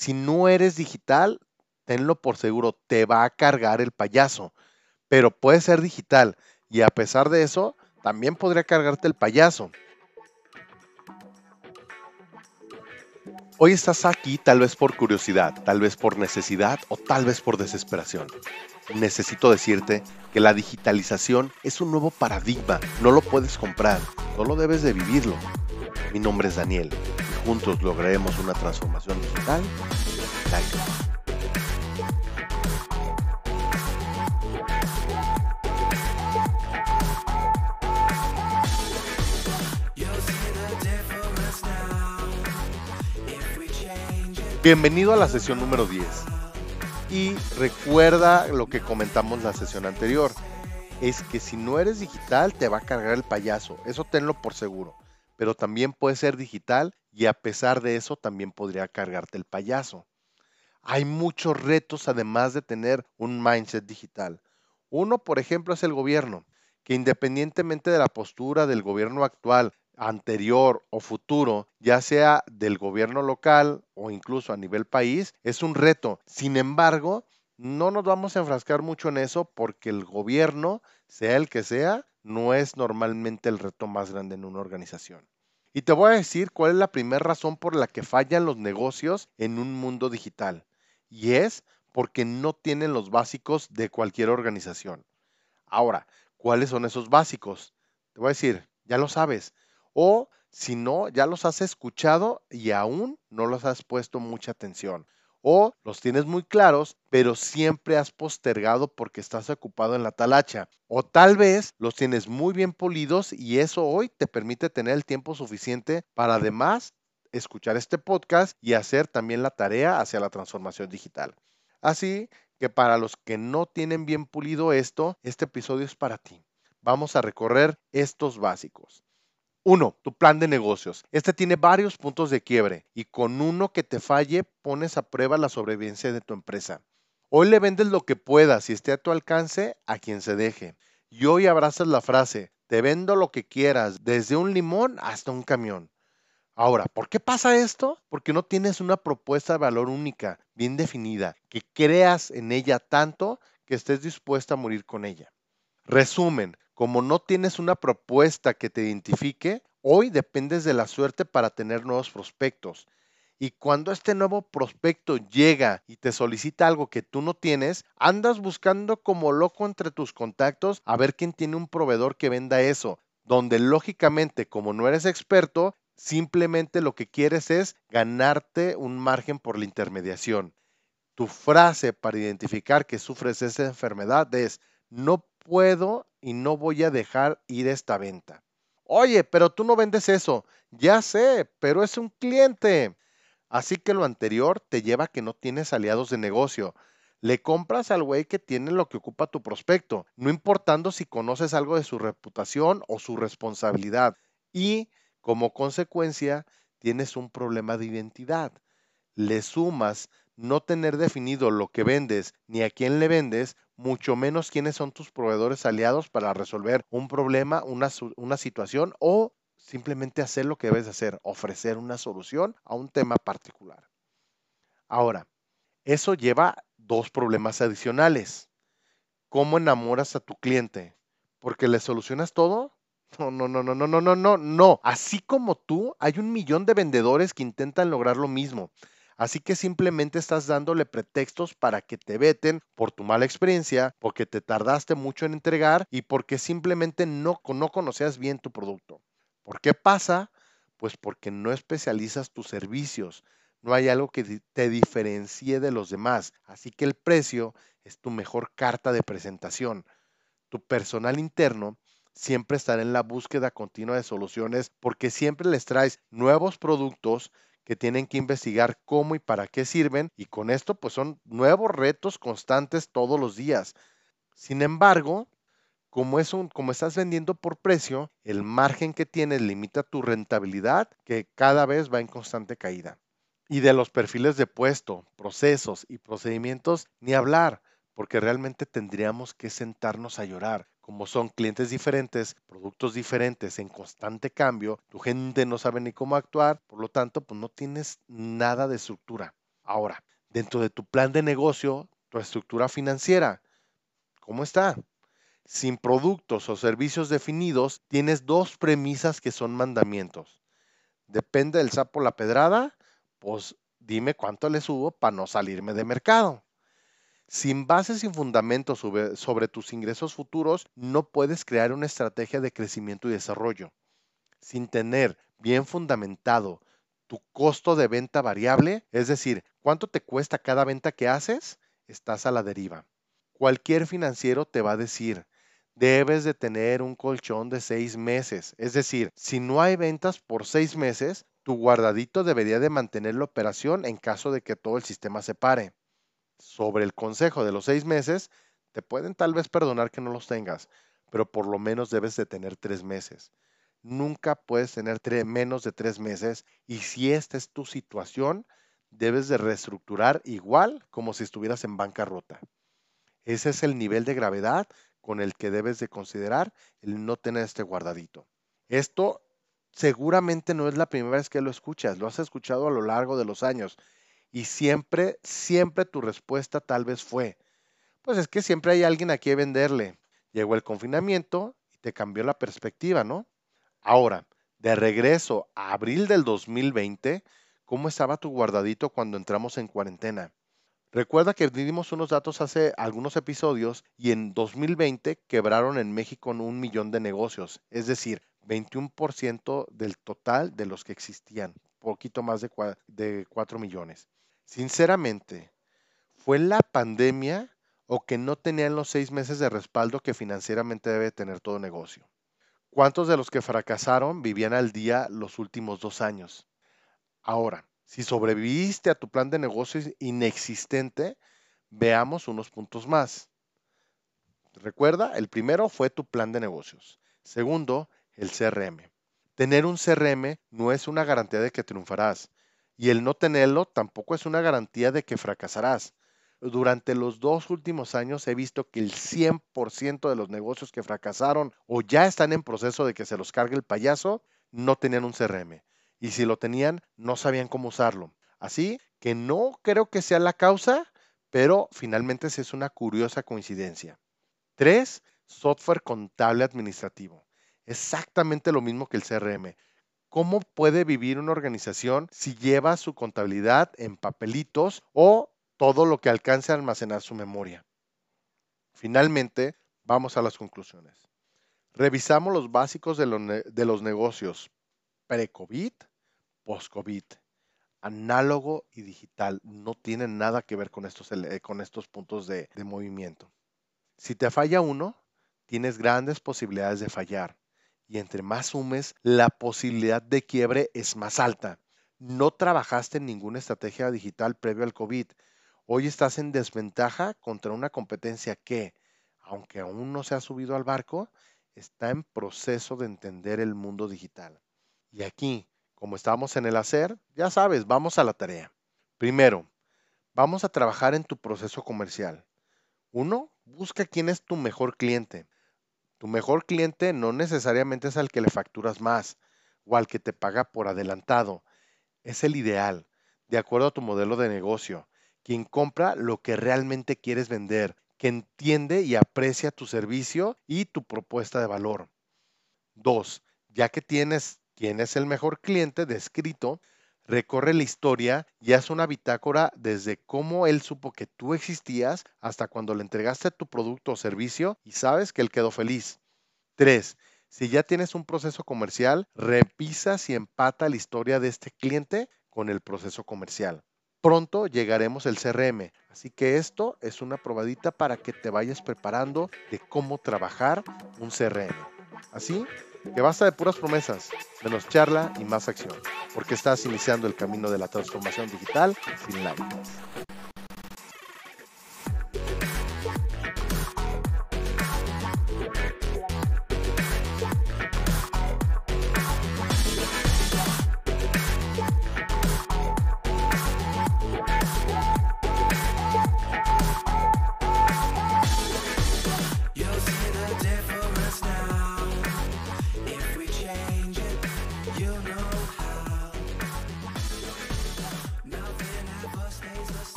Si no eres digital, tenlo por seguro, te va a cargar el payaso. Pero puede ser digital y a pesar de eso, también podría cargarte el payaso. Hoy estás aquí tal vez por curiosidad, tal vez por necesidad o tal vez por desesperación. Necesito decirte que la digitalización es un nuevo paradigma, no lo puedes comprar, solo debes de vivirlo. Mi nombre es Daniel juntos lograremos una transformación digital. Bienvenido a la sesión número 10. Y recuerda lo que comentamos la sesión anterior. Es que si no eres digital te va a cargar el payaso. Eso tenlo por seguro. Pero también puede ser digital y a pesar de eso también podría cargarte el payaso. Hay muchos retos además de tener un mindset digital. Uno, por ejemplo, es el gobierno, que independientemente de la postura del gobierno actual anterior o futuro, ya sea del gobierno local o incluso a nivel país, es un reto. Sin embargo, no nos vamos a enfrascar mucho en eso porque el gobierno, sea el que sea, no es normalmente el reto más grande en una organización. Y te voy a decir cuál es la primera razón por la que fallan los negocios en un mundo digital. Y es porque no tienen los básicos de cualquier organización. Ahora, ¿cuáles son esos básicos? Te voy a decir, ya lo sabes, o si no, ya los has escuchado y aún no los has puesto mucha atención. O los tienes muy claros, pero siempre has postergado porque estás ocupado en la talacha. O tal vez los tienes muy bien polidos y eso hoy te permite tener el tiempo suficiente para además escuchar este podcast y hacer también la tarea hacia la transformación digital. Así que para los que no tienen bien pulido esto, este episodio es para ti. Vamos a recorrer estos básicos. Uno, tu plan de negocios. Este tiene varios puntos de quiebre y con uno que te falle pones a prueba la sobrevivencia de tu empresa. Hoy le vendes lo que puedas y esté a tu alcance a quien se deje. Y hoy abrazas la frase, te vendo lo que quieras, desde un limón hasta un camión. Ahora, ¿por qué pasa esto? Porque no tienes una propuesta de valor única, bien definida, que creas en ella tanto que estés dispuesta a morir con ella. Resumen, como no tienes una propuesta que te identifique, hoy dependes de la suerte para tener nuevos prospectos. Y cuando este nuevo prospecto llega y te solicita algo que tú no tienes, andas buscando como loco entre tus contactos a ver quién tiene un proveedor que venda eso, donde lógicamente como no eres experto, simplemente lo que quieres es ganarte un margen por la intermediación. Tu frase para identificar que sufres esa enfermedad es, no puedo y no voy a dejar ir esta venta. Oye, pero tú no vendes eso. Ya sé, pero es un cliente. Así que lo anterior te lleva a que no tienes aliados de negocio. Le compras al güey que tiene lo que ocupa tu prospecto, no importando si conoces algo de su reputación o su responsabilidad. Y, como consecuencia, tienes un problema de identidad. Le sumas no tener definido lo que vendes ni a quién le vendes, mucho menos quiénes son tus proveedores aliados para resolver un problema, una, una situación o simplemente hacer lo que debes hacer, ofrecer una solución a un tema particular. Ahora, eso lleva dos problemas adicionales. ¿Cómo enamoras a tu cliente? ¿Porque le solucionas todo? No, no, no, no, no, no, no, no, no. Así como tú, hay un millón de vendedores que intentan lograr lo mismo. Así que simplemente estás dándole pretextos para que te veten por tu mala experiencia, porque te tardaste mucho en entregar y porque simplemente no, no conocías bien tu producto. ¿Por qué pasa? Pues porque no especializas tus servicios. No hay algo que te diferencie de los demás. Así que el precio es tu mejor carta de presentación. Tu personal interno siempre estará en la búsqueda continua de soluciones porque siempre les traes nuevos productos que tienen que investigar cómo y para qué sirven y con esto pues son nuevos retos constantes todos los días. Sin embargo, como, es un, como estás vendiendo por precio, el margen que tienes limita tu rentabilidad que cada vez va en constante caída. Y de los perfiles de puesto, procesos y procedimientos, ni hablar, porque realmente tendríamos que sentarnos a llorar como son clientes diferentes, productos diferentes en constante cambio, tu gente no sabe ni cómo actuar, por lo tanto, pues no tienes nada de estructura. Ahora, dentro de tu plan de negocio, tu estructura financiera, ¿cómo está? Sin productos o servicios definidos, tienes dos premisas que son mandamientos. Depende del sapo la pedrada, pues dime cuánto le subo para no salirme de mercado. Sin bases y fundamentos sobre, sobre, tus ingresos futuros, no puedes crear una estrategia de crecimiento y desarrollo. Sin tener bien fundamentado tu costo de venta variable, es decir, cuánto te cuesta cada venta que haces, estás a la deriva. Cualquier financiero te va a decir, debes de tener un colchón de seis meses. Es decir, si no hay ventas por seis meses, tu guardadito debería de mantener la operación en caso de que todo el sistema se pare. Sobre el consejo de los seis meses, te pueden tal vez perdonar que no los tengas, pero por lo menos debes de tener tres meses. Nunca puedes tener menos de tres meses y si esta es tu situación, debes de reestructurar igual como si estuvieras en bancarrota. Ese es el nivel de gravedad con el que debes de considerar el no tener este guardadito. Esto seguramente no es la primera vez que lo escuchas, lo has escuchado a lo largo de los años y siempre, siempre tu respuesta tal vez fue, pues es que siempre hay alguien a quien venderle. Llegó el confinamiento y te cambió la perspectiva, ¿no? Ahora, de regreso a abril del 2020, ¿cómo estaba tu guardadito cuando entramos en cuarentena? Recuerda que dimos unos datos hace algunos episodios y en 2020 quebraron en México un millón de negocios, es decir, 21% del total de los que existían, poquito más de, de 4 millones. Sinceramente, ¿fue la pandemia o que no tenían los seis meses de respaldo que financieramente debe tener todo negocio? ¿Cuántos de los que fracasaron vivían al día los últimos dos años? Ahora, si sobreviviste a tu plan de negocios inexistente, veamos unos puntos más. Recuerda, el primero fue tu plan de negocios. Segundo, el CRM. Tener un CRM no es una garantía de que triunfarás y el no tenerlo tampoco es una garantía de que fracasarás durante los dos últimos años he visto que el 100% de los negocios que fracasaron o ya están en proceso de que se los cargue el payaso, no tenían un CRM. Y si lo tenían, no sabían cómo usarlo. Así que no creo que sea la causa, pero finalmente es una curiosa coincidencia. Tres, software contable administrativo. Exactamente lo mismo que el CRM. ¿Cómo puede vivir una organización si lleva su contabilidad en papelitos o todo lo que alcance a almacenar su memoria. Finalmente, vamos a las conclusiones. Revisamos los básicos de, los negocios pre-COVID, post-COVID. Análogo y digital no tienen nada que ver con estos, con estos puntos de, de movimiento. Si te falla uno, tienes grandes posibilidades de fallar. Y entre más sumes, la posibilidad de quiebre es más alta. No trabajaste en ninguna estrategia digital previo al COVID Hoy estás en desventaja contra una competencia que, aunque aún no se ha subido al barco, está en proceso de entender el mundo digital. Y aquí, como estamos en el hacer, ya sabes, vamos a la tarea. Primero, vamos a trabajar en tu proceso comercial. Uno, busca quién es tu mejor cliente. Tu mejor cliente no necesariamente es al que le facturas más o al que te paga por adelantado. Es el ideal, de acuerdo a tu modelo de negocio quien compra lo que realmente quieres vender, que entiende y aprecia tu servicio y tu propuesta de valor. Dos, ya que tienes quién es el mejor cliente descrito, recorre la historia y haz una bitácora desde cómo él supo que tú existías hasta cuando le entregaste tu producto o servicio y sabes que él quedó feliz. Tres, si ya tienes un proceso comercial, revisa si empata la historia de este cliente con el proceso comercial pronto llegaremos el CRM. Así que esto es una probadita para que te vayas preparando de cómo trabajar un CRM. Así que basta de puras promesas, menos charla y más acción, porque estás iniciando el camino de la transformación digital sin lágrimas.